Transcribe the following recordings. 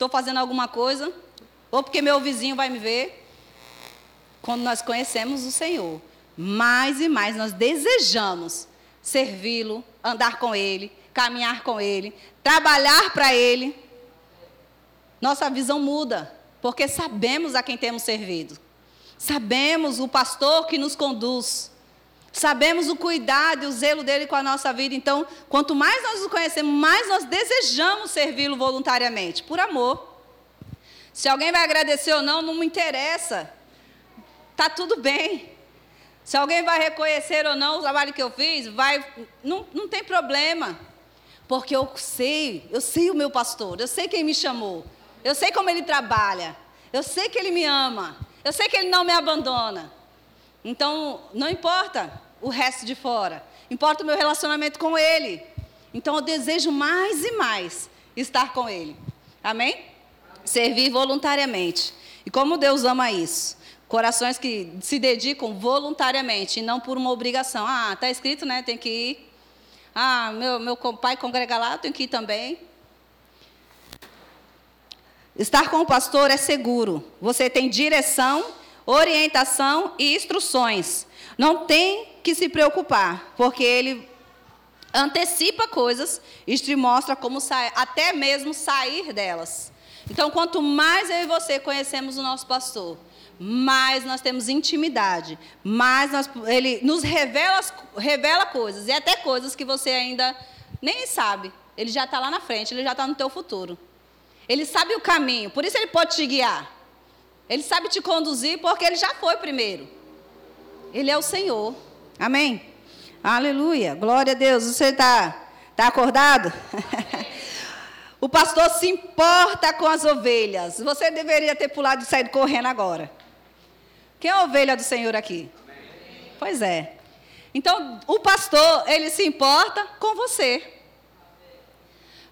estou fazendo alguma coisa, ou porque meu vizinho vai me ver. Quando nós conhecemos o Senhor, mais e mais nós desejamos servi-lo, andar com Ele, caminhar com Ele, trabalhar para Ele. Nossa visão muda, porque sabemos a quem temos servido. Sabemos o pastor que nos conduz. Sabemos o cuidado e o zelo dele com a nossa vida. Então, quanto mais nós o conhecemos, mais nós desejamos servi-lo voluntariamente, por amor. Se alguém vai agradecer ou não, não me interessa. Tá tudo bem. Se alguém vai reconhecer ou não o trabalho que eu fiz, vai, não, não tem problema. Porque eu sei, eu sei o meu pastor, eu sei quem me chamou, eu sei como ele trabalha, eu sei que ele me ama, eu sei que ele não me abandona. Então, não importa o resto de fora, importa o meu relacionamento com ele. Então, eu desejo mais e mais estar com ele. Amém? Servir voluntariamente. E como Deus ama isso? Corações que se dedicam voluntariamente e não por uma obrigação. Ah, está escrito, né? Tem que ir. Ah, meu, meu pai congrega lá, tenho que ir também. Estar com o pastor é seguro. Você tem direção, orientação e instruções. Não tem que se preocupar, porque ele antecipa coisas e te mostra como sair, até mesmo sair delas. Então, quanto mais eu e você conhecemos o nosso pastor, mais nós temos intimidade, mais nós, ele nos revela, revela coisas, e até coisas que você ainda nem sabe. Ele já está lá na frente, ele já está no teu futuro. Ele sabe o caminho, por isso ele pode te guiar. Ele sabe te conduzir porque ele já foi primeiro. Ele é o Senhor. Amém? Aleluia. Glória a Deus. Você está tá acordado? o pastor se importa com as ovelhas. Você deveria ter pulado e saído correndo agora. Quem é a ovelha do Senhor aqui? Amém. Pois é. Então, o pastor, ele se importa com você.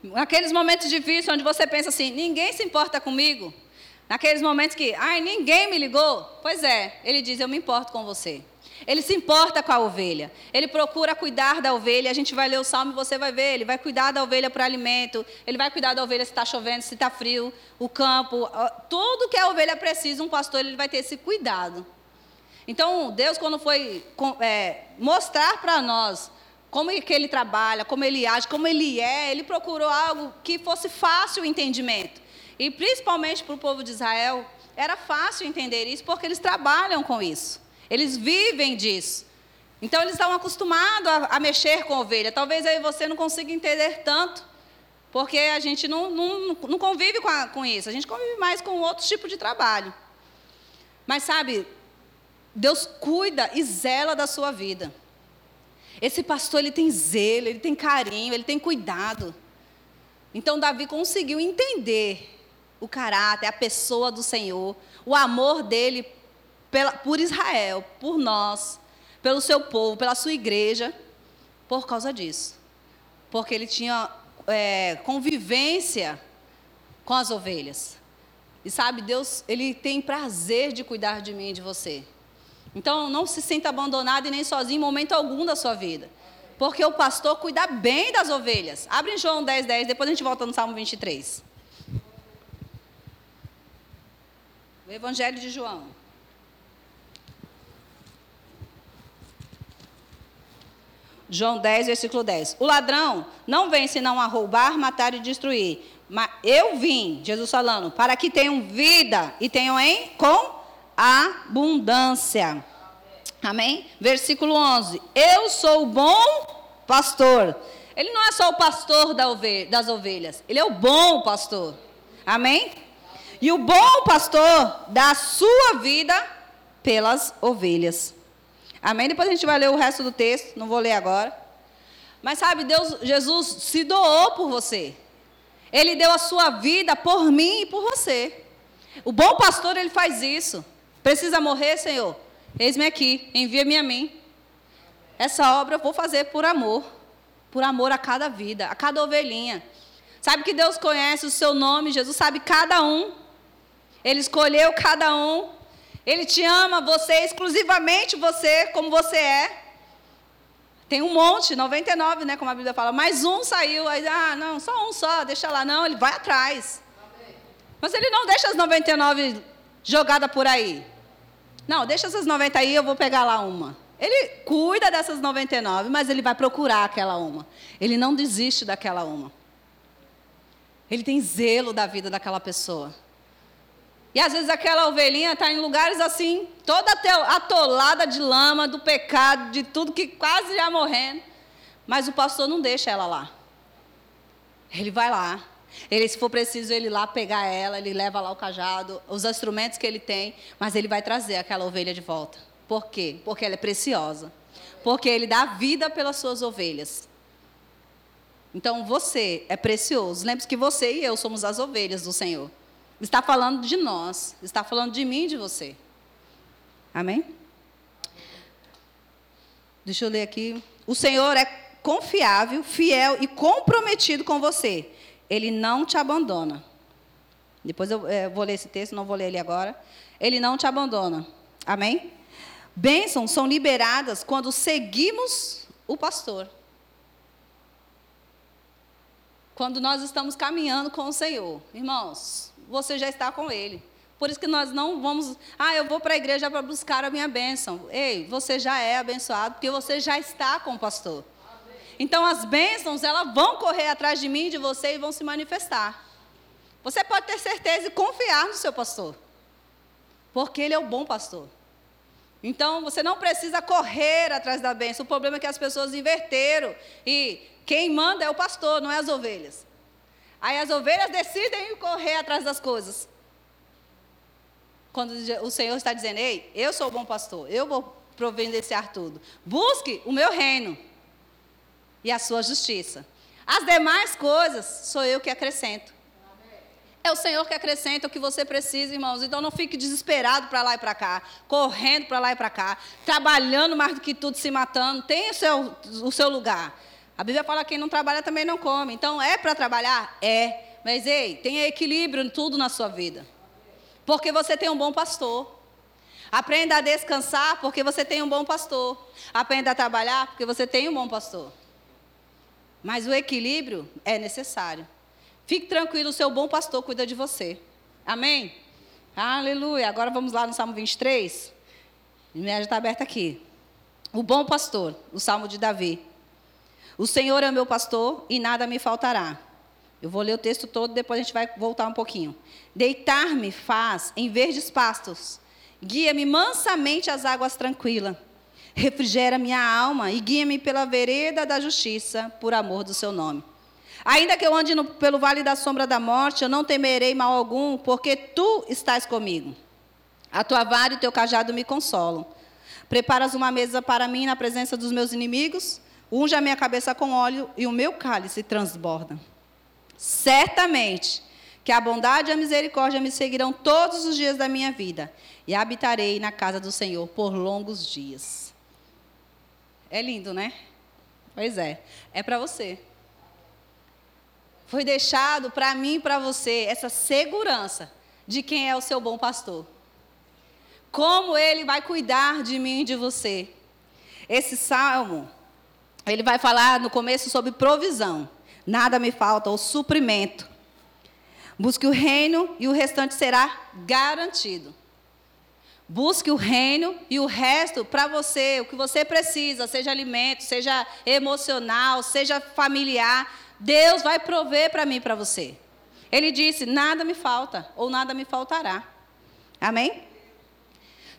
Naqueles momentos difíceis onde você pensa assim, ninguém se importa comigo. Naqueles momentos que, ai, ninguém me ligou. Pois é, ele diz, eu me importo com você. Ele se importa com a ovelha. Ele procura cuidar da ovelha. A gente vai ler o salmo e você vai ver. Ele vai cuidar da ovelha para alimento. Ele vai cuidar da ovelha se está chovendo, se está frio, o campo. Tudo que a ovelha precisa, um pastor ele vai ter esse cuidado. Então, Deus, quando foi é, mostrar para nós como que ele trabalha, como ele age, como ele é, ele procurou algo que fosse fácil o entendimento. E principalmente para o povo de Israel, era fácil entender isso porque eles trabalham com isso. Eles vivem disso. Então eles estão acostumados a, a mexer com ovelha. Talvez aí você não consiga entender tanto, porque a gente não, não, não convive com, a, com isso. A gente convive mais com outro tipo de trabalho. Mas sabe, Deus cuida e zela da sua vida. Esse pastor ele tem zelo, ele tem carinho, ele tem cuidado. Então Davi conseguiu entender o caráter, a pessoa do Senhor, o amor dele pela, por Israel, por nós, pelo seu povo, pela sua igreja, por causa disso. Porque ele tinha é, convivência com as ovelhas. E sabe, Deus, Ele tem prazer de cuidar de mim e de você. Então, não se sinta abandonado e nem sozinho em momento algum da sua vida. Porque o pastor cuida bem das ovelhas. Abre em João 10, 10, depois a gente volta no Salmo 23. O Evangelho de João. João 10, versículo 10. O ladrão não vem senão a roubar, matar e destruir. Mas eu vim, Jesus falando, para que tenham vida e tenham em com abundância. Amém? Versículo 11. Eu sou o bom pastor. Ele não é só o pastor das ovelhas, ele é o bom pastor. Amém? E o bom pastor dá a sua vida pelas ovelhas. Amém? Depois a gente vai ler o resto do texto, não vou ler agora. Mas sabe, Deus, Jesus se doou por você. Ele deu a sua vida por mim e por você. O bom pastor, ele faz isso. Precisa morrer, Senhor? Eis-me aqui, envia-me a mim. Essa obra eu vou fazer por amor. Por amor a cada vida, a cada ovelhinha. Sabe que Deus conhece o seu nome, Jesus sabe cada um. Ele escolheu cada um. Ele te ama, você, exclusivamente você, como você é. Tem um monte, 99, né, como a Bíblia fala. Mas um saiu, aí, ah, não, só um só, deixa lá. Não, ele vai atrás. Mas ele não deixa as 99 jogadas por aí. Não, deixa essas 90 aí, eu vou pegar lá uma. Ele cuida dessas 99, mas ele vai procurar aquela uma. Ele não desiste daquela uma. Ele tem zelo da vida daquela pessoa. E às vezes aquela ovelhinha está em lugares assim, toda atolada de lama, do pecado, de tudo que quase já morrendo. Mas o pastor não deixa ela lá. Ele vai lá. Ele, se for preciso, ele lá pegar ela, ele leva lá o cajado, os instrumentos que ele tem, mas ele vai trazer aquela ovelha de volta. Por quê? Porque ela é preciosa. Porque ele dá vida pelas suas ovelhas. Então você é precioso. Lembre-se que você e eu somos as ovelhas do Senhor. Está falando de nós, está falando de mim e de você. Amém? Deixa eu ler aqui. O Senhor é confiável, fiel e comprometido com você. Ele não te abandona. Depois eu é, vou ler esse texto, não vou ler ele agora. Ele não te abandona. Amém? Bênçãos são liberadas quando seguimos o pastor. Quando nós estamos caminhando com o Senhor. Irmãos, você já está com Ele. Por isso que nós não vamos, ah, eu vou para a igreja para buscar a minha bênção. Ei, você já é abençoado, porque você já está com o pastor. Então as bênçãos, elas vão correr atrás de mim de você e vão se manifestar. Você pode ter certeza e confiar no seu pastor. Porque ele é o bom pastor. Então você não precisa correr atrás da bênção. O problema é que as pessoas inverteram. E quem manda é o pastor, não é as ovelhas. Aí as ovelhas decidem correr atrás das coisas. Quando o Senhor está dizendo, ei, eu sou o bom pastor, eu vou providenciar tudo. Busque o meu reino e a sua justiça. As demais coisas sou eu que acrescento. É o Senhor que acrescenta o que você precisa, irmãos. Então não fique desesperado para lá e para cá, correndo para lá e para cá, trabalhando mais do que tudo, se matando. Tem o seu, o seu lugar. A Bíblia fala que quem não trabalha também não come. Então, é para trabalhar? É. Mas, ei, tenha equilíbrio em tudo na sua vida. Porque você tem um bom pastor. Aprenda a descansar porque você tem um bom pastor. Aprenda a trabalhar porque você tem um bom pastor. Mas o equilíbrio é necessário. Fique tranquilo, o seu bom pastor cuida de você. Amém? Aleluia. Agora vamos lá no Salmo 23. Minha já está aberta aqui. O bom pastor, o Salmo de Davi. O Senhor é o meu pastor e nada me faltará. Eu vou ler o texto todo, depois a gente vai voltar um pouquinho. Deitar-me faz em verdes pastos. Guia-me mansamente às águas tranquilas. Refrigera minha alma e guia-me pela vereda da justiça, por amor do seu nome. Ainda que eu ande no, pelo vale da sombra da morte, eu não temerei mal algum, porque tu estás comigo. A tua vara e o teu cajado me consolam. Preparas uma mesa para mim na presença dos meus inimigos. Unge a minha cabeça com óleo e o meu cálice transborda. Certamente que a bondade e a misericórdia me seguirão todos os dias da minha vida, e habitarei na casa do Senhor por longos dias. É lindo, né? Pois é. É para você. Foi deixado para mim e para você essa segurança de quem é o seu bom pastor. Como ele vai cuidar de mim e de você. Esse salmo ele vai falar no começo sobre provisão. Nada me falta, o suprimento. Busque o reino e o restante será garantido. Busque o reino e o resto para você, o que você precisa, seja alimento, seja emocional, seja familiar, Deus vai prover para mim e para você. Ele disse: nada me falta ou nada me faltará. Amém?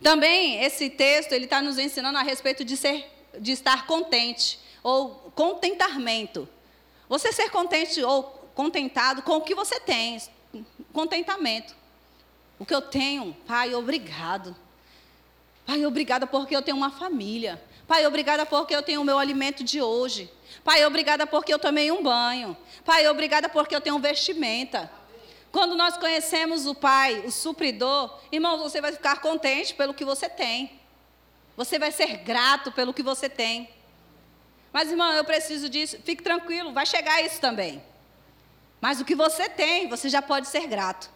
Também esse texto ele está nos ensinando a respeito de ser, de estar contente ou contentamento. Você ser contente ou contentado com o que você tem. Contentamento. O que eu tenho, Pai, obrigado. Pai, obrigada porque eu tenho uma família. Pai, obrigada porque eu tenho o meu alimento de hoje. Pai, obrigada porque eu tomei um banho. Pai, obrigada porque eu tenho vestimenta. Quando nós conhecemos o Pai, o supridor, irmão, você vai ficar contente pelo que você tem. Você vai ser grato pelo que você tem. Mas, irmão, eu preciso disso. Fique tranquilo, vai chegar isso também. Mas o que você tem, você já pode ser grato.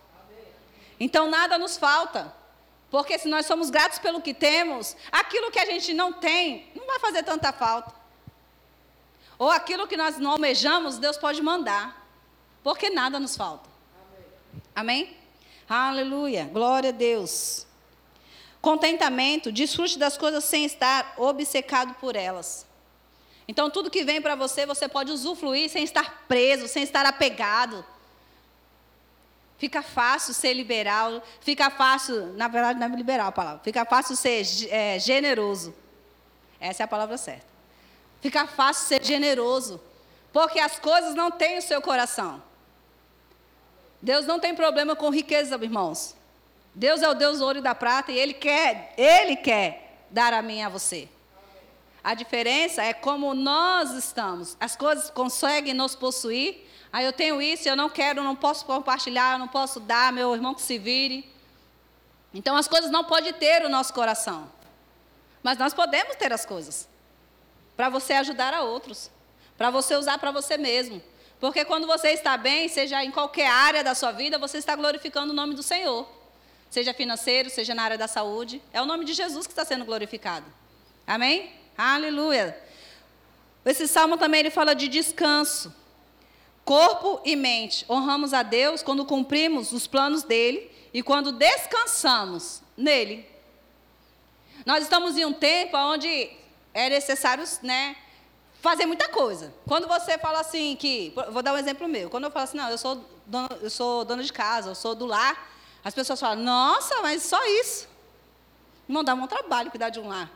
Então, nada nos falta. Porque se nós somos gratos pelo que temos, aquilo que a gente não tem, não vai fazer tanta falta. Ou aquilo que nós não almejamos, Deus pode mandar. Porque nada nos falta. Amém? Aleluia. Glória a Deus. Contentamento, desfrute das coisas sem estar obcecado por elas. Então, tudo que vem para você, você pode usufruir sem estar preso, sem estar apegado. Fica fácil ser liberal, fica fácil, na verdade não é liberal a palavra, fica fácil ser é, generoso. Essa é a palavra certa. Fica fácil ser generoso, porque as coisas não têm o seu coração. Deus não tem problema com riqueza, irmãos. Deus é o Deus ouro e da prata e Ele quer, Ele quer dar a mim a você. A diferença é como nós estamos. As coisas conseguem nos possuir. Aí eu tenho isso, eu não quero, não posso compartilhar, não posso dar, meu irmão que se vire. Então as coisas não podem ter o nosso coração. Mas nós podemos ter as coisas. Para você ajudar a outros. Para você usar para você mesmo. Porque quando você está bem, seja em qualquer área da sua vida, você está glorificando o nome do Senhor. Seja financeiro, seja na área da saúde. É o nome de Jesus que está sendo glorificado. Amém? Aleluia. Esse salmo também ele fala de descanso. Corpo e mente. Honramos a Deus quando cumprimos os planos dele e quando descansamos nele. Nós estamos em um tempo onde é necessário, né, fazer muita coisa. Quando você fala assim que, vou dar um exemplo meu. Quando eu falo assim, não, eu sou dona, eu sou dona de casa, eu sou do lar, as pessoas falam, nossa, mas só isso. Não dá um trabalho cuidar de um lar.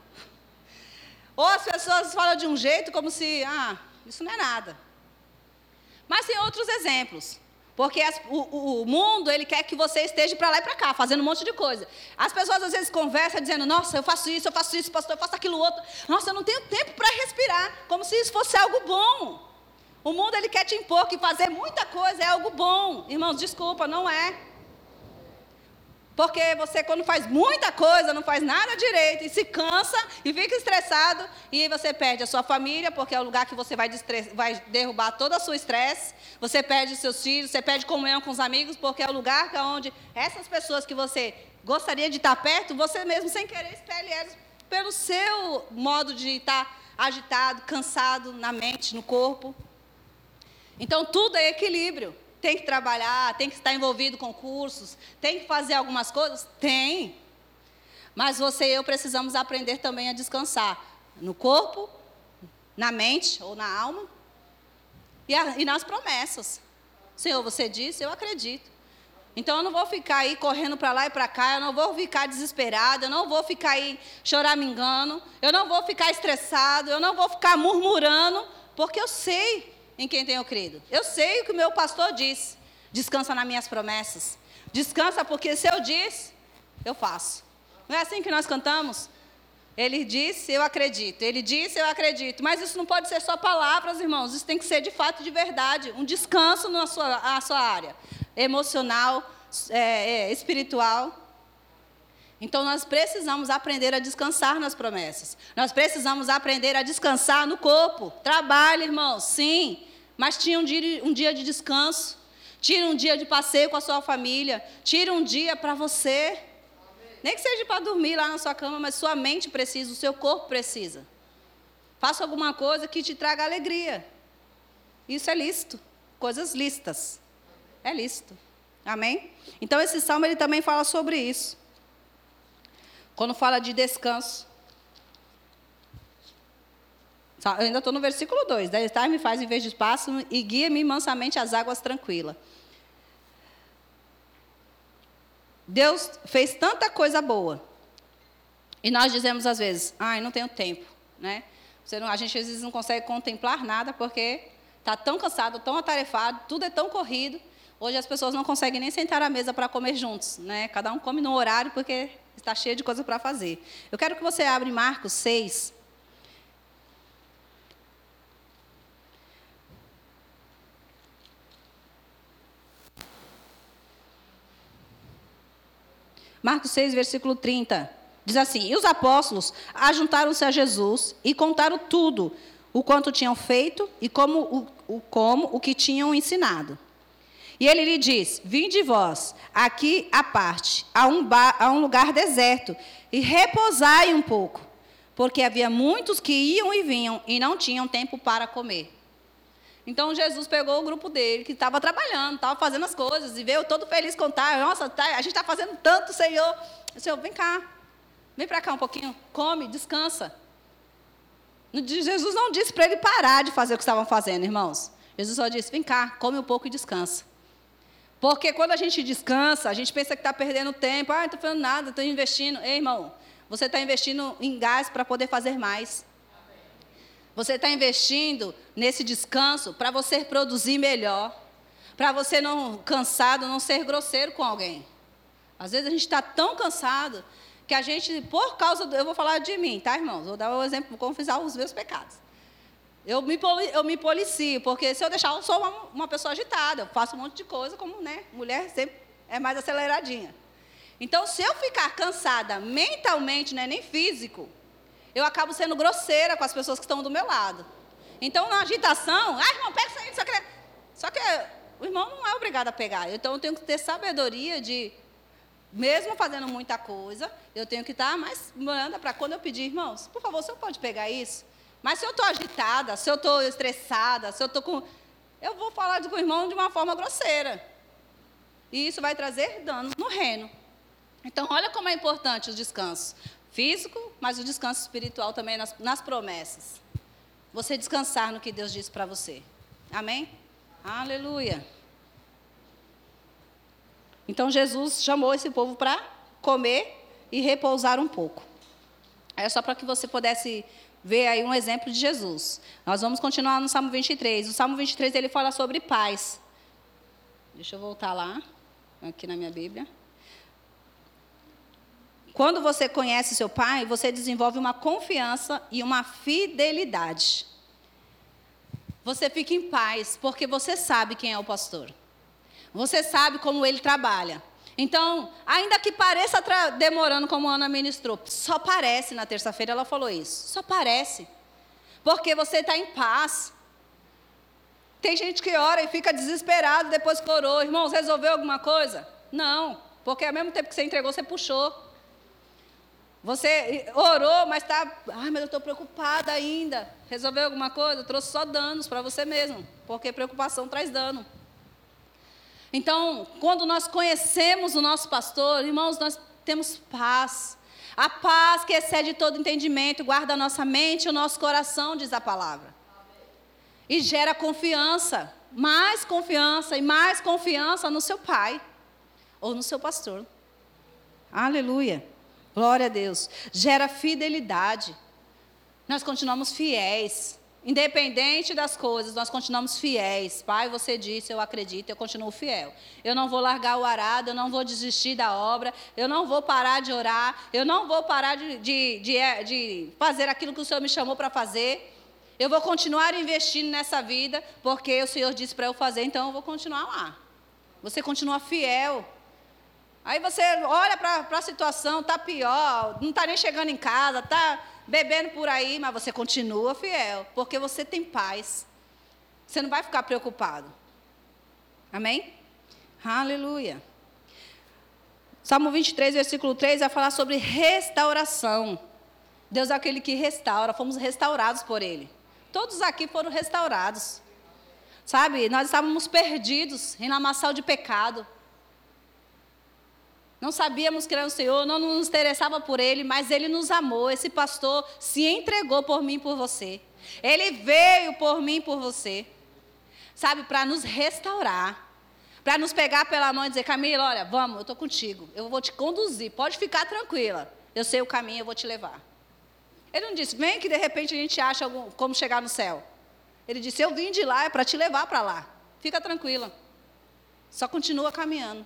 Ou as pessoas falam de um jeito como se, ah, isso não é nada. Mas tem outros exemplos. Porque as, o, o, mundo, ele quer que você esteja para lá e para cá, fazendo um monte de coisa. As pessoas às vezes conversam dizendo, nossa, eu faço isso, eu faço isso, pastor, eu faço aquilo outro. Nossa, eu não tenho tempo para respirar. Como se isso fosse algo bom. O mundo, ele quer te impor que fazer muita coisa é algo bom. Irmãos, desculpa, não é. Porque você, quando faz muita coisa, não faz nada direito, e se cansa, e fica estressado, e você perde a sua família, porque é o lugar que você vai, vai derrubar todo o seu estresse. Você perde seus filhos, você perde comunhão com os amigos, porque é o lugar é onde essas pessoas que você gostaria de estar perto, você mesmo, sem querer, espelhe elas pelo seu modo de estar agitado, cansado na mente, no corpo. Então, tudo é equilíbrio. Tem que trabalhar, tem que estar envolvido com cursos, tem que fazer algumas coisas? Tem. Mas você e eu precisamos aprender também a descansar no corpo, na mente ou na alma e, a, e nas promessas. Senhor, você disse, eu acredito. Então eu não vou ficar aí correndo para lá e para cá, eu não vou ficar desesperado, eu não vou ficar aí choramingando, eu não vou ficar estressado, eu não vou ficar murmurando, porque eu sei em quem tenho crido. Eu sei o que o meu pastor diz. Descansa nas minhas promessas. Descansa porque se eu diz, eu faço. Não é assim que nós cantamos? Ele disse, eu acredito. Ele disse, eu acredito. Mas isso não pode ser só palavras, irmãos. Isso tem que ser de fato de verdade. Um descanso na sua, na sua área emocional, é, é, espiritual. Então nós precisamos aprender a descansar nas promessas. Nós precisamos aprender a descansar no corpo. Trabalhe, irmãos, sim. Mas tire um dia, um dia de descanso. Tire um dia de passeio com a sua família. Tire um dia para você. Nem que seja para dormir lá na sua cama, mas sua mente precisa, o seu corpo precisa. Faça alguma coisa que te traga alegria. Isso é lícito. Coisas listas. É lícito. Amém? Então esse salmo ele também fala sobre isso. Quando fala de descanso. Eu ainda estou no versículo 2. Deitar me faz em vez de espaço e guia-me mansamente às águas tranquilas. Deus fez tanta coisa boa. E nós dizemos às vezes, ai, não tenho tempo. Né? Não, a gente às vezes não consegue contemplar nada porque está tão cansado, tão atarefado, tudo é tão corrido. Hoje as pessoas não conseguem nem sentar à mesa para comer juntos. Né? Cada um come no horário porque está cheio de coisa para fazer. Eu quero que você abra Marcos 6. Marcos 6, versículo 30. Diz assim: E os apóstolos ajuntaram-se a Jesus e contaram tudo, o quanto tinham feito e como o, o, como, o que tinham ensinado. E ele lhe diz: Vinde vós, aqui à parte, a um, bar, a um lugar deserto, e repousai um pouco, porque havia muitos que iam e vinham e não tinham tempo para comer. Então Jesus pegou o grupo dele, que estava trabalhando, estava fazendo as coisas, e veio todo feliz contar: Nossa, tá, a gente está fazendo tanto, Senhor. O Senhor, vem cá, vem para cá um pouquinho, come, descansa. Jesus não disse para ele parar de fazer o que estavam fazendo, irmãos. Jesus só disse: vem cá, come um pouco e descansa. Porque quando a gente descansa, a gente pensa que está perdendo tempo. Ah, estou fazendo nada, estou investindo. Ei, irmão, você está investindo em gás para poder fazer mais. Você está investindo nesse descanso para você produzir melhor. Para você não, cansado, não ser grosseiro com alguém. Às vezes a gente está tão cansado que a gente, por causa do. Eu vou falar de mim, tá, irmãos? Vou dar um exemplo, vou confessar os meus pecados. Eu me, eu me policio, porque se eu deixar, eu sou uma, uma pessoa agitada, eu faço um monte de coisa, como né, mulher sempre é mais aceleradinha. Então, se eu ficar cansada mentalmente, não é nem físico, eu acabo sendo grosseira com as pessoas que estão do meu lado. Então, na agitação, ah, irmão, pega isso aí, só que, só que o irmão não é obrigado a pegar. Então, eu tenho que ter sabedoria de, mesmo fazendo muita coisa, eu tenho que estar mais morando para quando eu pedir, irmãos, por favor, o senhor pode pegar isso? Mas se eu estou agitada, se eu estou estressada, se eu estou com. Eu vou falar com o irmão de uma forma grosseira. E isso vai trazer danos no reino. Então, olha como é importante o descanso físico, mas o descanso espiritual também nas, nas promessas. Você descansar no que Deus disse para você. Amém? Aleluia. Então, Jesus chamou esse povo para comer e repousar um pouco. É só para que você pudesse ver aí um exemplo de Jesus. Nós vamos continuar no Salmo 23. O Salmo 23 ele fala sobre paz. Deixa eu voltar lá, aqui na minha Bíblia. Quando você conhece seu pai, você desenvolve uma confiança e uma fidelidade. Você fica em paz, porque você sabe quem é o pastor. Você sabe como ele trabalha. Então, ainda que pareça demorando, como a Ana ministrou, só parece, na terça-feira ela falou isso, só parece. Porque você está em paz. Tem gente que ora e fica desesperado depois que orou. Irmãos, resolveu alguma coisa? Não, porque ao mesmo tempo que você entregou, você puxou. Você orou, mas está. Ai, mas eu estou preocupada ainda. Resolveu alguma coisa? Trouxe só danos para você mesmo, porque preocupação traz dano. Então, quando nós conhecemos o nosso pastor, irmãos, nós temos paz. A paz que excede todo entendimento, guarda a nossa mente e o nosso coração, diz a palavra. E gera confiança, mais confiança e mais confiança no seu pai ou no seu pastor. Aleluia. Glória a Deus. Gera fidelidade. Nós continuamos fiéis. Independente das coisas, nós continuamos fiéis. Pai, você disse, eu acredito, eu continuo fiel. Eu não vou largar o arado, eu não vou desistir da obra, eu não vou parar de orar, eu não vou parar de, de, de, é, de fazer aquilo que o Senhor me chamou para fazer. Eu vou continuar investindo nessa vida, porque o Senhor disse para eu fazer, então eu vou continuar lá. Você continua fiel. Aí você olha para a situação, está pior, não está nem chegando em casa, está bebendo por aí, mas você continua fiel, porque você tem paz. Você não vai ficar preocupado. Amém? Aleluia. Salmo 23, versículo 3 vai falar sobre restauração. Deus é aquele que restaura, fomos restaurados por Ele. Todos aqui foram restaurados. Sabe, nós estávamos perdidos em lamaçal de pecado. Não sabíamos que era o Senhor, não nos interessava por Ele, mas Ele nos amou. Esse pastor se entregou por mim e por você. Ele veio por mim e por você. Sabe, para nos restaurar. Para nos pegar pela mão e dizer, Camila, olha, vamos, eu estou contigo. Eu vou te conduzir. Pode ficar tranquila. Eu sei o caminho, eu vou te levar. Ele não disse, vem que de repente a gente acha algum, como chegar no céu. Ele disse, eu vim de lá, é para te levar para lá. Fica tranquila. Só continua caminhando.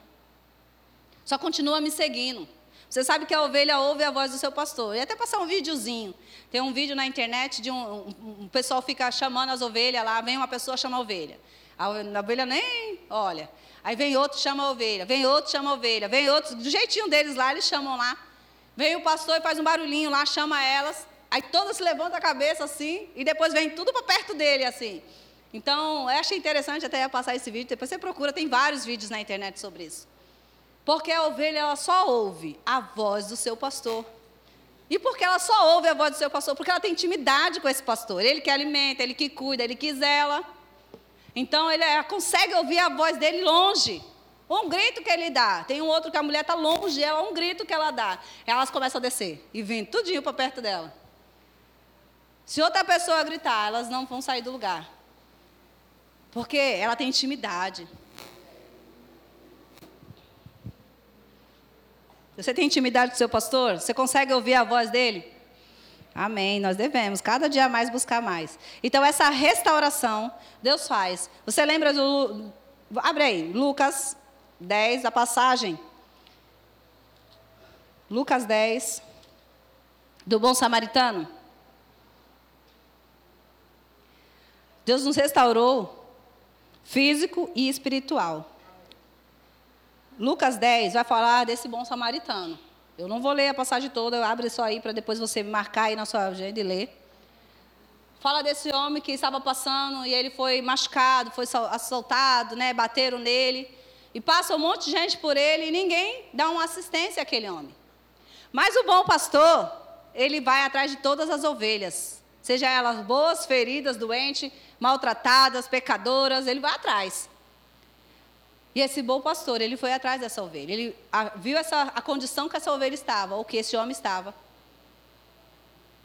Só continua me seguindo. Você sabe que a ovelha ouve a voz do seu pastor. E até passar um videozinho. Tem um vídeo na internet de um, um, um pessoal fica chamando as ovelhas lá, vem uma pessoa chama a ovelha. A, ovelha nem olha. Aí vem outro chama a ovelha, vem outro chama a ovelha, vem outro, do jeitinho deles lá, eles chamam lá. Vem o pastor e faz um barulhinho lá, chama elas. Aí todas se levantam a cabeça assim, e depois vem tudo para perto dele assim. Então, eu achei interessante até passar esse vídeo, depois você procura, tem vários vídeos na internet sobre isso. Porque a ovelha ela só ouve a voz do seu pastor. E por que ela só ouve a voz do seu pastor? Porque ela tem intimidade com esse pastor. Ele que alimenta, ele que cuida, ele que zela. Então ele é, consegue ouvir a voz dele longe. Um grito que ele dá. Tem um outro que a mulher está longe, ela um grito que ela dá. Elas começam a descer e vem tudinho para perto dela. Se outra pessoa gritar, elas não vão sair do lugar. Porque ela tem intimidade. Você tem intimidade com seu pastor? Você consegue ouvir a voz dele? Amém. Nós devemos cada dia mais buscar mais. Então, essa restauração, Deus faz. Você lembra do. Abre aí, Lucas 10, a passagem. Lucas 10, do bom samaritano. Deus nos restaurou físico e espiritual. Lucas 10 vai falar desse bom samaritano. Eu não vou ler a passagem toda, abro isso aí para depois você marcar aí na sua agenda e ler. Fala desse homem que estava passando e ele foi machucado, foi assaltado, né, bateram nele. E passa um monte de gente por ele e ninguém dá uma assistência àquele homem. Mas o bom pastor, ele vai atrás de todas as ovelhas, seja elas boas, feridas, doentes, maltratadas, pecadoras, ele vai atrás. E esse bom pastor, ele foi atrás dessa ovelha. Ele viu essa, a condição que essa ovelha estava, ou que esse homem estava.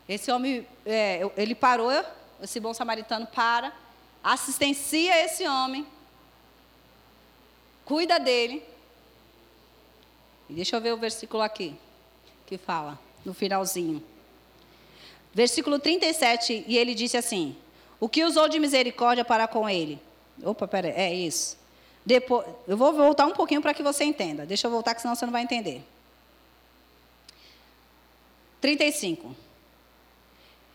Esse homem, é, ele parou, esse bom samaritano para, assistencia esse homem, cuida dele. E deixa eu ver o versículo aqui, que fala, no finalzinho. Versículo 37, e ele disse assim: O que usou de misericórdia para com ele? Opa, peraí, é isso. Depois, eu vou voltar um pouquinho para que você entenda. Deixa eu voltar, que senão você não vai entender. 35.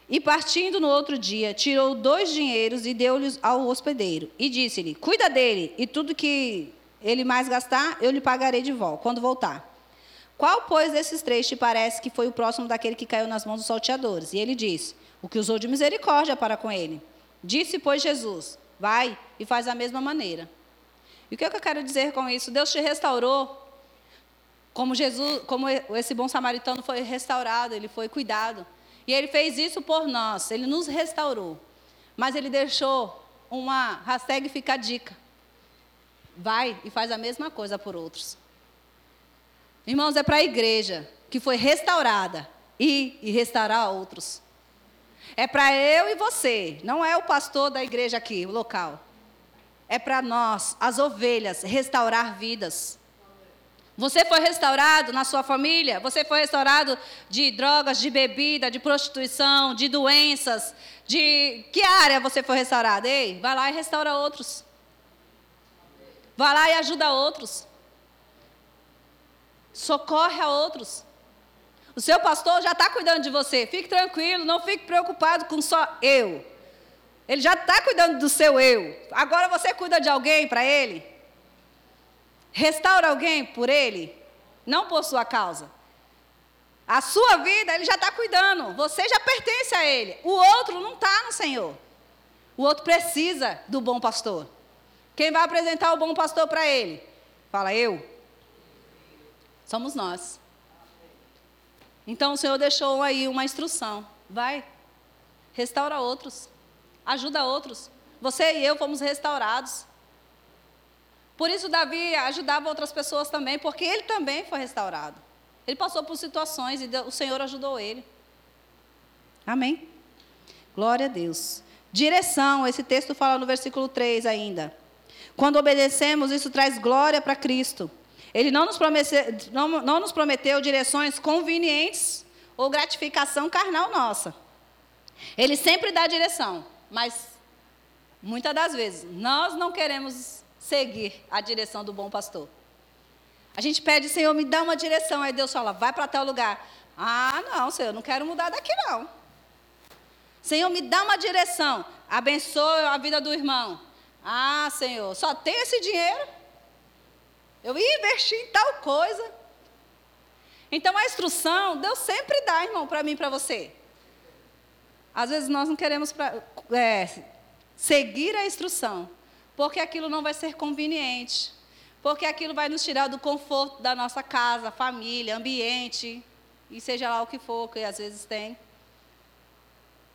E partindo no outro dia, tirou dois dinheiros e deu-lhes ao hospedeiro. E disse-lhe: Cuida dele, e tudo que ele mais gastar, eu lhe pagarei de volta, quando voltar. Qual, pois, desses três te parece que foi o próximo daquele que caiu nas mãos dos salteadores? E ele disse: O que usou de misericórdia para com ele. Disse, pois, Jesus: Vai e faz a mesma maneira. E o que, é que eu quero dizer com isso? Deus te restaurou, como Jesus, como esse bom samaritano foi restaurado, ele foi cuidado. E ele fez isso por nós, ele nos restaurou. Mas ele deixou uma hashtag fica a dica. Vai e faz a mesma coisa por outros. Irmãos, é para a igreja que foi restaurada ir e restaurar outros. É para eu e você, não é o pastor da igreja aqui, o local é para nós, as ovelhas, restaurar vidas. Você foi restaurado na sua família? Você foi restaurado de drogas, de bebida, de prostituição, de doenças? De que área você foi restaurado? Ei, vai lá e restaura outros. Vai lá e ajuda outros. Socorre a outros. O seu pastor já está cuidando de você. Fique tranquilo, não fique preocupado com só eu. Ele já está cuidando do seu eu. Agora você cuida de alguém para ele? Restaura alguém por ele? Não por sua causa. A sua vida, ele já está cuidando. Você já pertence a ele. O outro não está no Senhor. O outro precisa do bom pastor. Quem vai apresentar o bom pastor para ele? Fala, eu. Somos nós. Então o Senhor deixou aí uma instrução. Vai, restaura outros ajuda outros. Você e eu fomos restaurados. Por isso, Davi ajudava outras pessoas também, porque ele também foi restaurado. Ele passou por situações e o Senhor ajudou ele. Amém? Glória a Deus. Direção, esse texto fala no versículo 3 ainda. Quando obedecemos, isso traz glória para Cristo. Ele não nos, prometeu, não, não nos prometeu direções convenientes ou gratificação carnal nossa. Ele sempre dá direção. Mas muitas das vezes nós não queremos seguir a direção do bom pastor. A gente pede, Senhor, me dá uma direção. Aí Deus fala, vai para tal lugar. Ah, não, Senhor, não quero mudar daqui não. Senhor, me dá uma direção. Abençoe a vida do irmão. Ah, Senhor, só tem esse dinheiro. Eu ia investir em tal coisa. Então a instrução, Deus sempre dá, irmão, para mim e para você. Às vezes nós não queremos pra, é, seguir a instrução, porque aquilo não vai ser conveniente, porque aquilo vai nos tirar do conforto da nossa casa, família, ambiente, e seja lá o que for, que às vezes tem.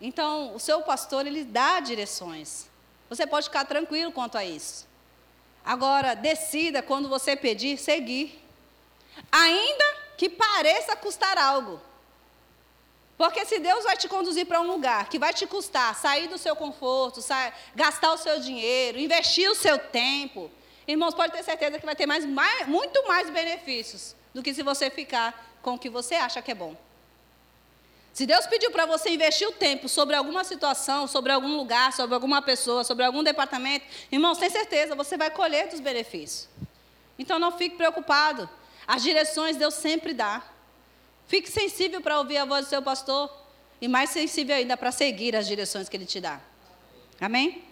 Então, o seu pastor, ele dá direções. Você pode ficar tranquilo quanto a isso. Agora, decida quando você pedir, seguir. Ainda que pareça custar algo. Porque se Deus vai te conduzir para um lugar que vai te custar sair do seu conforto, gastar o seu dinheiro, investir o seu tempo, irmãos, pode ter certeza que vai ter mais, mais, muito mais benefícios do que se você ficar com o que você acha que é bom. Se Deus pediu para você investir o tempo sobre alguma situação, sobre algum lugar, sobre alguma pessoa, sobre algum departamento, irmãos, tem certeza, você vai colher dos benefícios. Então não fique preocupado. As direções Deus sempre dá. Fique sensível para ouvir a voz do seu pastor e mais sensível ainda para seguir as direções que ele te dá. Amém?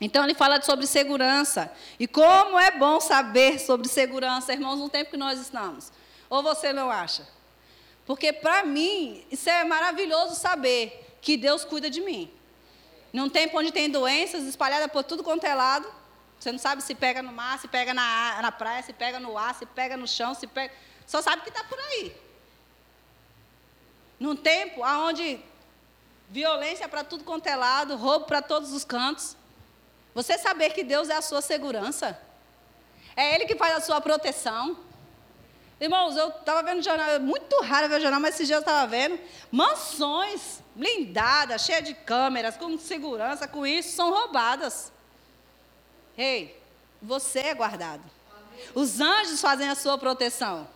Então ele fala sobre segurança. E como é bom saber sobre segurança, irmãos, no tempo que nós estamos. Ou você não acha? Porque para mim, isso é maravilhoso saber que Deus cuida de mim. Num tempo onde tem doenças espalhadas por tudo quanto é lado, você não sabe se pega no mar, se pega na, na praia, se pega no ar, se pega no chão, se pega. Só sabe que está por aí. Num tempo onde violência para tudo quanto é lado, roubo para todos os cantos. Você saber que Deus é a sua segurança. É Ele que faz a sua proteção. Irmãos, eu estava vendo jornal, é muito raro ver jornal, mas esses dias eu estava vendo. Mansões blindadas, cheias de câmeras, com segurança, com isso, são roubadas. Ei, você é guardado. Os anjos fazem a sua proteção.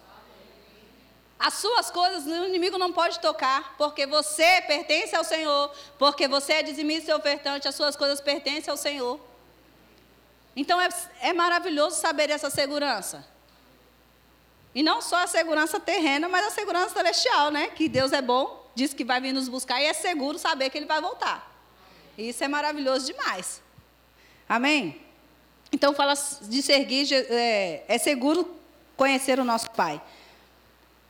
As suas coisas o inimigo não pode tocar, porque você pertence ao Senhor, porque você é dizimista e ofertante, as suas coisas pertencem ao Senhor. Então é, é maravilhoso saber essa segurança. E não só a segurança terrena, mas a segurança celestial, né? Que Deus é bom, diz que vai vir nos buscar e é seguro saber que Ele vai voltar. E isso é maravilhoso demais. Amém? Então fala de seguir, é, é seguro conhecer o nosso Pai.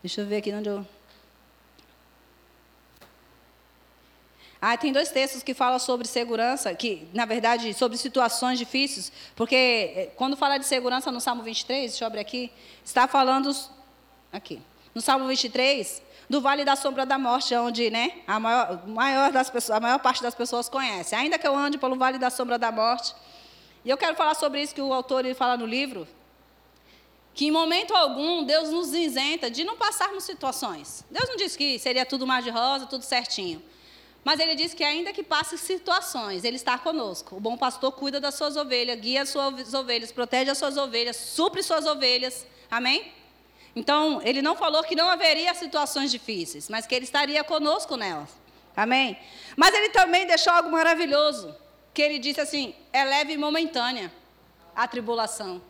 Deixa eu ver aqui onde eu. Ah, tem dois textos que falam sobre segurança, que, na verdade, sobre situações difíceis, porque eh, quando fala de segurança no Salmo 23, deixa eu abrir aqui, está falando, aqui, no Salmo 23, do Vale da Sombra da Morte, onde né, a, maior, maior das pessoas, a maior parte das pessoas conhece. Ainda que eu ande pelo Vale da Sombra da Morte, e eu quero falar sobre isso que o autor ele fala no livro, que em momento algum Deus nos isenta de não passarmos situações. Deus não disse que seria tudo mar de rosa, tudo certinho. Mas ele diz que ainda que passe situações, ele está conosco. O bom pastor cuida das suas ovelhas, guia as suas ovelhas, protege as suas ovelhas, supre suas ovelhas. Amém? Então, ele não falou que não haveria situações difíceis, mas que ele estaria conosco nelas. Amém? Mas ele também deixou algo maravilhoso, que ele disse assim: é leve e momentânea a tribulação.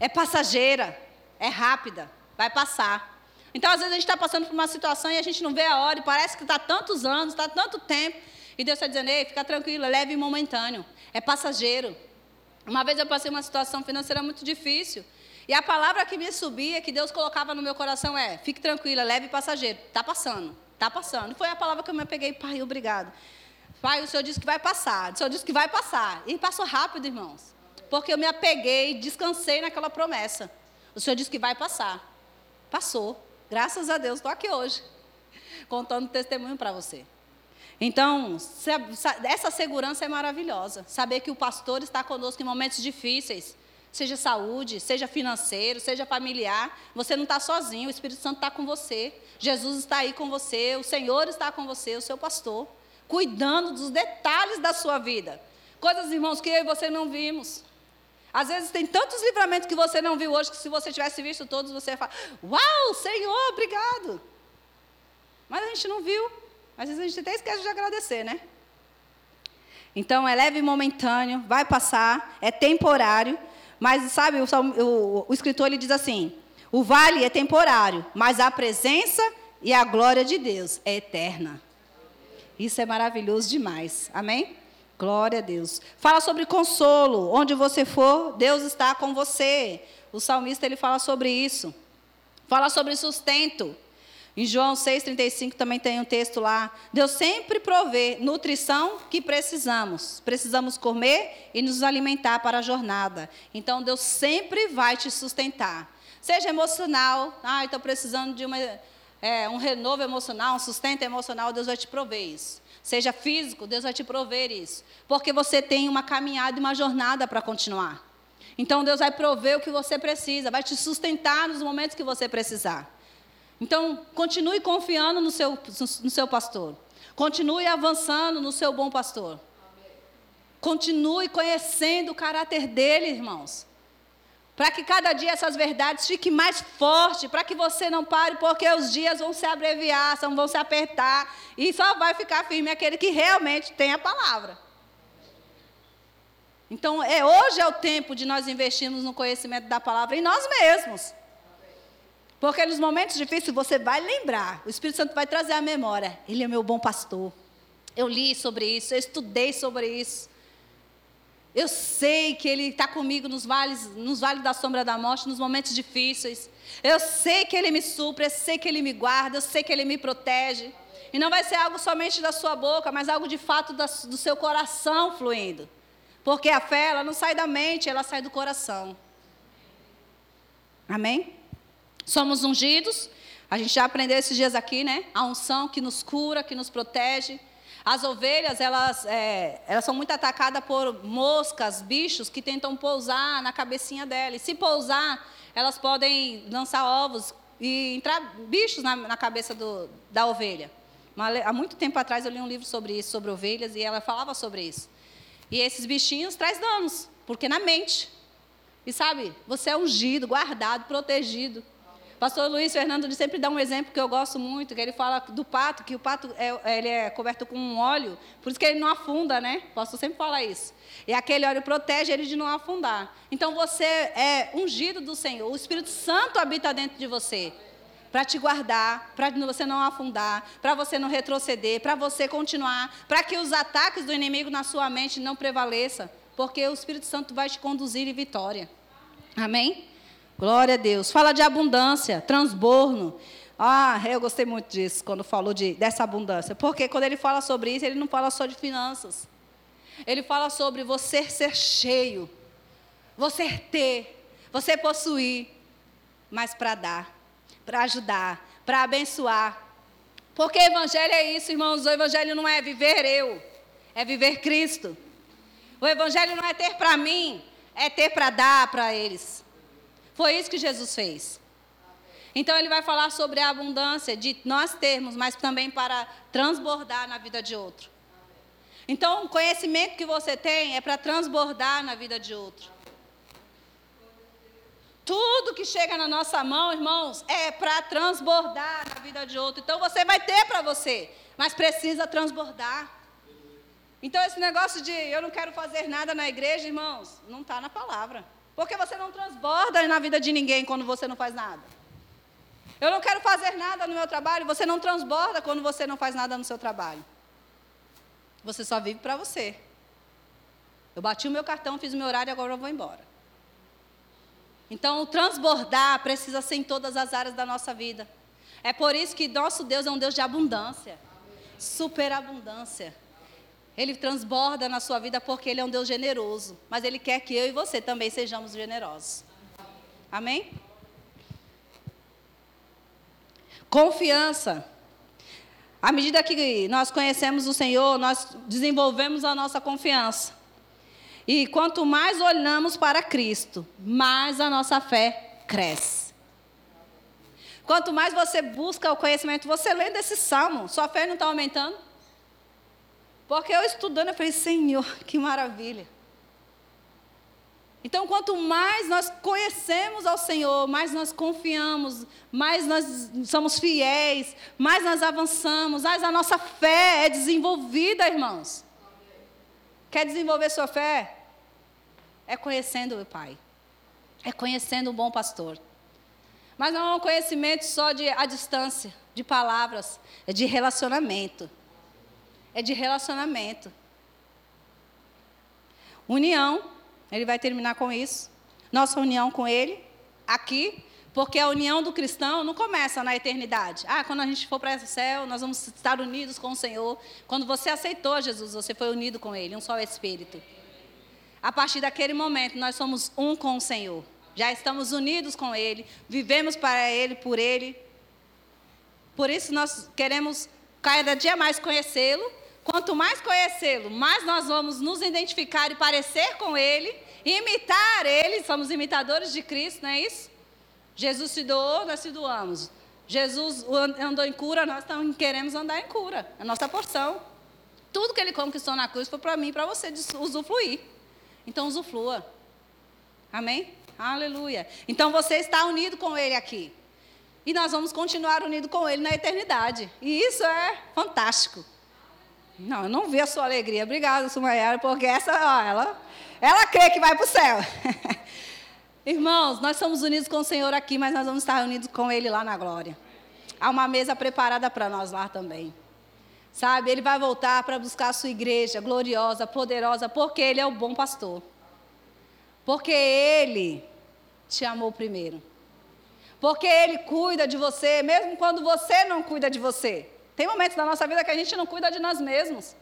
É passageira, é rápida, vai passar. Então, às vezes, a gente está passando por uma situação e a gente não vê a hora, e parece que está tantos anos, está tanto tempo. E Deus está dizendo, ei, fica tranquilo, é leve e momentâneo, é passageiro. Uma vez eu passei uma situação financeira muito difícil. E a palavra que me subia, que Deus colocava no meu coração é: fique tranquila, leve e passageiro. Está passando, está passando. Foi a palavra que eu me peguei, pai, obrigado. Pai, o Senhor disse que vai passar. O Senhor disse que vai passar. E passou rápido, irmãos. Porque eu me apeguei, descansei naquela promessa. O Senhor disse que vai passar. Passou. Graças a Deus, estou aqui hoje, contando testemunho para você. Então, essa segurança é maravilhosa. Saber que o pastor está conosco em momentos difíceis, seja saúde, seja financeiro, seja familiar. Você não está sozinho, o Espírito Santo está com você. Jesus está aí com você, o Senhor está com você, o seu pastor, cuidando dos detalhes da sua vida. Coisas, irmãos, que eu e você não vimos. Às vezes tem tantos livramentos que você não viu hoje que se você tivesse visto todos, você ia falar: Uau, Senhor, obrigado. Mas a gente não viu. Às vezes a gente até esquece de agradecer, né? Então é leve e momentâneo, vai passar, é temporário. Mas sabe, o, o, o escritor ele diz assim: o vale é temporário, mas a presença e a glória de Deus é eterna. Isso é maravilhoso demais. Amém? Glória a Deus. Fala sobre consolo. Onde você for, Deus está com você. O salmista ele fala sobre isso. Fala sobre sustento. Em João 6,35 também tem um texto lá. Deus sempre provê nutrição que precisamos. Precisamos comer e nos alimentar para a jornada. Então Deus sempre vai te sustentar. Seja emocional. Ah, estou precisando de uma, é, um renovo emocional, um sustento emocional. Deus vai te prover isso. Seja físico, Deus vai te prover isso. Porque você tem uma caminhada e uma jornada para continuar. Então Deus vai prover o que você precisa, vai te sustentar nos momentos que você precisar. Então, continue confiando no seu, no seu pastor. Continue avançando no seu bom pastor. Continue conhecendo o caráter dele, irmãos. Para que cada dia essas verdades fiquem mais fortes, para que você não pare, porque os dias vão se abreviar, vão se apertar, e só vai ficar firme aquele que realmente tem a palavra. Então, é, hoje é o tempo de nós investirmos no conhecimento da palavra em nós mesmos. Porque nos momentos difíceis você vai lembrar, o Espírito Santo vai trazer a memória. Ele é meu bom pastor. Eu li sobre isso, eu estudei sobre isso. Eu sei que Ele está comigo nos vales, nos vales da sombra da morte, nos momentos difíceis. Eu sei que Ele me supre, eu sei que Ele me guarda, eu sei que Ele me protege. E não vai ser algo somente da sua boca, mas algo de fato da, do seu coração fluindo. Porque a fé, ela não sai da mente, ela sai do coração. Amém? Somos ungidos. A gente já aprendeu esses dias aqui, né? A unção que nos cura, que nos protege. As ovelhas, elas, é, elas são muito atacadas por moscas, bichos que tentam pousar na cabecinha dela. E se pousar, elas podem lançar ovos e entrar bichos na, na cabeça do, da ovelha. há muito tempo atrás eu li um livro sobre isso, sobre ovelhas, e ela falava sobre isso. E esses bichinhos traz danos, porque na mente. E sabe, você é ungido, guardado, protegido. Pastor Luiz Fernando sempre dá um exemplo que eu gosto muito, que ele fala do pato, que o pato é, ele é coberto com um óleo, por isso que ele não afunda, né? O pastor sempre fala isso. E aquele óleo protege ele de não afundar. Então você é ungido do Senhor, o Espírito Santo habita dentro de você para te guardar, para você não afundar, para você não retroceder, para você continuar, para que os ataques do inimigo na sua mente não prevaleçam, porque o Espírito Santo vai te conduzir em vitória. Amém? Glória a Deus. Fala de abundância, transborno. Ah, eu gostei muito disso, quando falou de, dessa abundância. Porque quando ele fala sobre isso, ele não fala só de finanças. Ele fala sobre você ser cheio, você ter, você possuir, mas para dar, para ajudar, para abençoar. Porque evangelho é isso, irmãos. O evangelho não é viver eu, é viver Cristo. O evangelho não é ter para mim, é ter para dar para eles. Foi isso que Jesus fez. Então ele vai falar sobre a abundância de nós termos, mas também para transbordar na vida de outro. Então, o conhecimento que você tem é para transbordar na vida de outro. Tudo que chega na nossa mão, irmãos, é para transbordar na vida de outro. Então você vai ter para você, mas precisa transbordar. Então esse negócio de eu não quero fazer nada na igreja, irmãos, não está na palavra. Porque você não transborda na vida de ninguém quando você não faz nada. Eu não quero fazer nada no meu trabalho, você não transborda quando você não faz nada no seu trabalho. Você só vive para você. Eu bati o meu cartão, fiz o meu horário e agora eu vou embora. Então, o transbordar precisa ser em todas as áreas da nossa vida. É por isso que nosso Deus é um Deus de abundância, superabundância. Ele transborda na sua vida porque Ele é um Deus generoso. Mas Ele quer que eu e você também sejamos generosos. Amém? Confiança. À medida que nós conhecemos o Senhor, nós desenvolvemos a nossa confiança. E quanto mais olhamos para Cristo, mais a nossa fé cresce. Quanto mais você busca o conhecimento, você lendo esse salmo, sua fé não está aumentando? Porque eu estudando, eu falei, Senhor, que maravilha. Então, quanto mais nós conhecemos ao Senhor, mais nós confiamos, mais nós somos fiéis, mais nós avançamos, mais a nossa fé é desenvolvida, irmãos. Quer desenvolver sua fé? É conhecendo o Pai. É conhecendo o bom pastor. Mas não é um conhecimento só de a distância, de palavras, é de relacionamento é de relacionamento. União, ele vai terminar com isso. Nossa união com ele, aqui, porque a união do cristão não começa na eternidade. Ah, quando a gente for para o céu, nós vamos estar unidos com o Senhor. Quando você aceitou Jesus, você foi unido com Ele, um só Espírito. A partir daquele momento, nós somos um com o Senhor. Já estamos unidos com Ele, vivemos para Ele, por Ele. Por isso, nós queremos cada dia mais conhecê-lo Quanto mais conhecê-lo, mais nós vamos nos identificar e parecer com ele, imitar ele, somos imitadores de Cristo, não é isso? Jesus se doou, nós se doamos. Jesus andou em cura, nós também queremos andar em cura. É a nossa porção. Tudo que ele conquistou na cruz foi para mim para você usufruir. Então usufrua. Amém? Aleluia. Então você está unido com ele aqui. E nós vamos continuar unidos com ele na eternidade. E isso é fantástico. Não, eu não vi a sua alegria. Obrigada, Sumayara, porque essa, ó, ela, ela crê que vai para o céu. Irmãos, nós somos unidos com o Senhor aqui, mas nós vamos estar unidos com Ele lá na glória. Há uma mesa preparada para nós lá também. Sabe, Ele vai voltar para buscar a sua igreja gloriosa, poderosa, porque Ele é o bom pastor. Porque Ele te amou primeiro. Porque Ele cuida de você, mesmo quando você não cuida de você. Tem momentos na nossa vida que a gente não cuida de nós mesmos.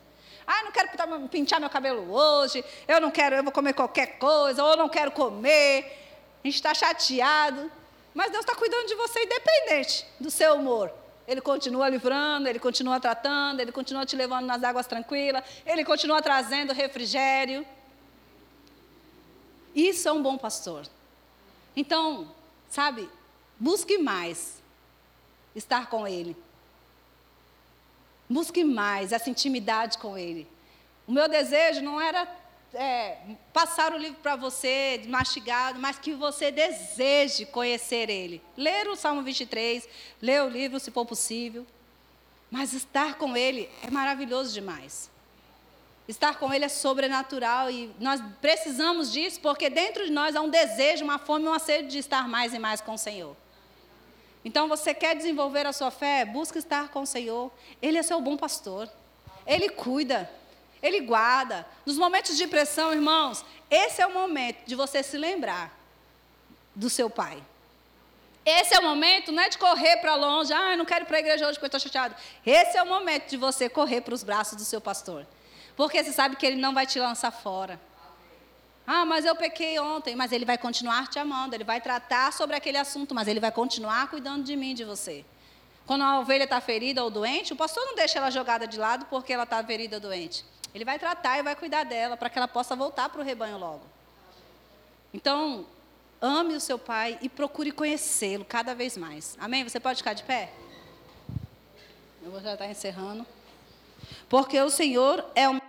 Ah, não quero pintar meu cabelo hoje, eu não quero, eu vou comer qualquer coisa, ou eu não quero comer a gente está chateado, mas Deus está cuidando de você independente do seu humor. Ele continua livrando, ele continua tratando, ele continua te levando nas águas tranquilas, ele continua trazendo refrigério. Isso é um bom pastor. Então, sabe, busque mais estar com ele. Busque mais essa intimidade com ele. O meu desejo não era é, passar o livro para você, mastigado, mas que você deseje conhecer ele. Ler o Salmo 23, ler o livro se for possível. Mas estar com ele é maravilhoso demais. Estar com ele é sobrenatural e nós precisamos disso porque dentro de nós há um desejo, uma fome, uma sede de estar mais e mais com o Senhor. Então você quer desenvolver a sua fé? Busca estar com o Senhor. Ele é seu bom pastor. Ele cuida. Ele guarda. Nos momentos de pressão, irmãos, esse é o momento de você se lembrar do seu pai. Esse é o momento, não é de correr para longe, ah, não quero ir para a igreja hoje porque estou chateado. Esse é o momento de você correr para os braços do seu pastor. Porque você sabe que ele não vai te lançar fora. Ah, mas eu pequei ontem, mas ele vai continuar te amando, ele vai tratar sobre aquele assunto, mas ele vai continuar cuidando de mim, de você. Quando a ovelha está ferida ou doente, o pastor não deixa ela jogada de lado porque ela está ferida ou doente. Ele vai tratar e vai cuidar dela para que ela possa voltar para o rebanho logo. Então, ame o seu pai e procure conhecê-lo cada vez mais. Amém? Você pode ficar de pé? Eu vou já estar encerrando. Porque o Senhor é um